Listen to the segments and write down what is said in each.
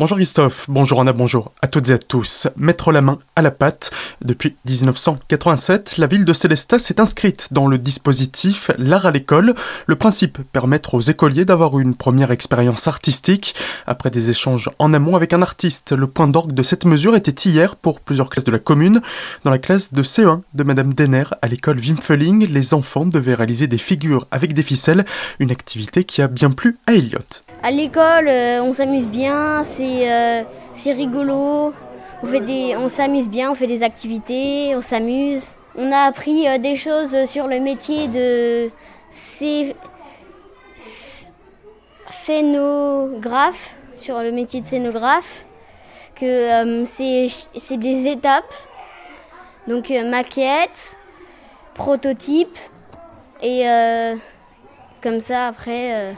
Bonjour Christophe, bonjour Anna, bonjour à toutes et à tous. Mettre la main à la pâte. Depuis 1987, la ville de Célestat s'est inscrite dans le dispositif L'art à l'école. Le principe, permettre aux écoliers d'avoir une première expérience artistique. Après des échanges en amont avec un artiste, le point d'orgue de cette mesure était hier pour plusieurs classes de la commune. Dans la classe de C1 de Madame Denner à l'école Wimfeling, les enfants devaient réaliser des figures avec des ficelles, une activité qui a bien plu à Elliot. À l'école, euh, on s'amuse bien, euh, rigolo. On, fait des, on s'amuse bien, on fait des activités, on s'amuse. On a appris euh, des choses sur le métier de scénographe, sur le métier de scénographe, que c'est des étapes. Donc maquette, prototype, et comme ça après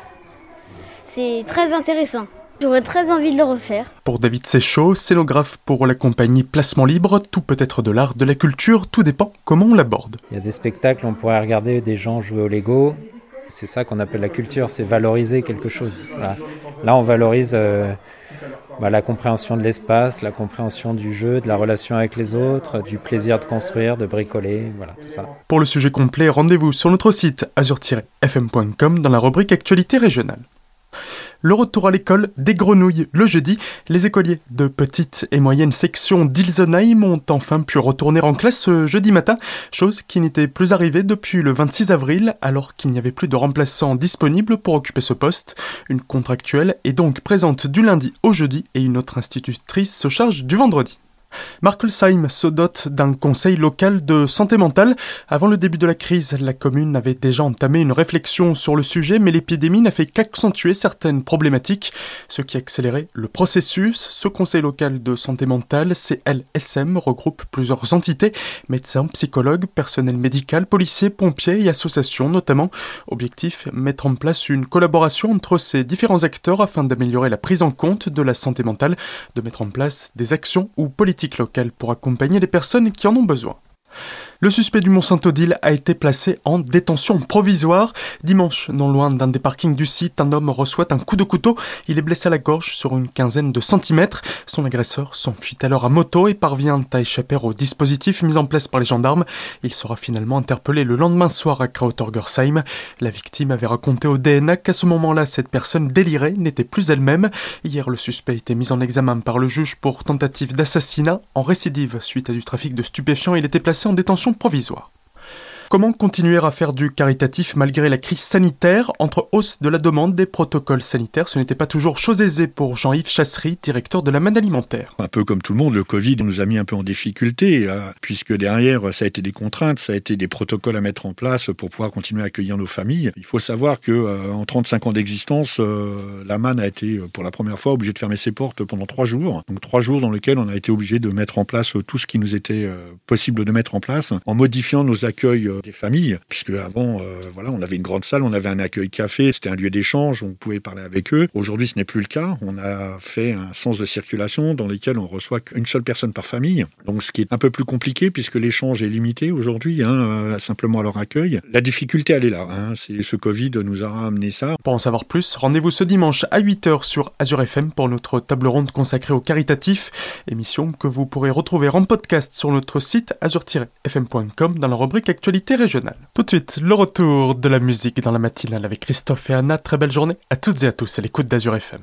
c'est très intéressant. J'aurais très envie de le refaire. Pour David Séchaud, scénographe pour la compagnie Placement Libre, tout peut être de l'art, de la culture, tout dépend comment on l'aborde. Il y a des spectacles, on pourrait regarder des gens jouer au Lego. C'est ça qu'on appelle la culture, c'est valoriser quelque chose. Là, on valorise euh, bah, la compréhension de l'espace, la compréhension du jeu, de la relation avec les autres, du plaisir de construire, de bricoler, voilà, tout ça. Pour le sujet complet, rendez-vous sur notre site azur-fm.com dans la rubrique Actualité régionale. Le retour à l'école des grenouilles le jeudi. Les écoliers de petite et moyenne section d'Ilsenheim ont enfin pu retourner en classe ce jeudi matin, chose qui n'était plus arrivée depuis le 26 avril alors qu'il n'y avait plus de remplaçants disponibles pour occuper ce poste. Une contractuelle est donc présente du lundi au jeudi et une autre institutrice se charge du vendredi. Markelsheim se dote d'un conseil local de santé mentale. Avant le début de la crise, la commune avait déjà entamé une réflexion sur le sujet, mais l'épidémie n'a fait qu'accentuer certaines problématiques, ce qui a accéléré le processus. Ce conseil local de santé mentale, CLSM, regroupe plusieurs entités, médecins, psychologues, personnel médical, policiers, pompiers et associations notamment. Objectif, mettre en place une collaboration entre ces différents acteurs afin d'améliorer la prise en compte de la santé mentale, de mettre en place des actions ou politiques locale pour accompagner les personnes qui en ont besoin. Le suspect du Mont-Saint-Odile a été placé en détention provisoire. Dimanche, non loin d'un des parkings du site, un homme reçoit un coup de couteau. Il est blessé à la gorge sur une quinzaine de centimètres. Son agresseur s'enfuit alors à moto et parvient à échapper au dispositif mis en place par les gendarmes. Il sera finalement interpellé le lendemain soir à Krautorgersheim. La victime avait raconté au DNA qu'à ce moment-là, cette personne délirée n'était plus elle-même. Hier, le suspect été mis en examen par le juge pour tentative d'assassinat en récidive suite à du trafic de stupéfiants. Il était placé en détention provisoire. Comment continuer à faire du caritatif malgré la crise sanitaire Entre hausse de la demande des protocoles sanitaires, ce n'était pas toujours chose aisée pour Jean-Yves Chassery, directeur de la manne alimentaire. Un peu comme tout le monde, le Covid nous a mis un peu en difficulté, euh, puisque derrière, ça a été des contraintes, ça a été des protocoles à mettre en place pour pouvoir continuer à accueillir nos familles. Il faut savoir que euh, en 35 ans d'existence, euh, la manne a été pour la première fois obligée de fermer ses portes pendant trois jours. Donc trois jours dans lesquels on a été obligé de mettre en place tout ce qui nous était possible de mettre en place, en modifiant nos accueils des familles, puisque avant, euh, voilà, on avait une grande salle, on avait un accueil café, c'était un lieu d'échange, on pouvait parler avec eux. Aujourd'hui, ce n'est plus le cas. On a fait un sens de circulation dans lequel on reçoit qu'une seule personne par famille. Donc, ce qui est un peu plus compliqué puisque l'échange est limité aujourd'hui, hein, euh, simplement à leur accueil. La difficulté, elle est là. Hein. C'est ce Covid nous a amené ça. Pour en savoir plus, rendez-vous ce dimanche à 8h sur Azure FM pour notre table ronde consacrée au caritatif, émission que vous pourrez retrouver en podcast sur notre site azure-fm.com dans la rubrique Actualité Tout de suite, le retour de la musique dans la matinale avec Christophe et Anna. Très belle journée à toutes et à tous à l'écoute d'Azur FM.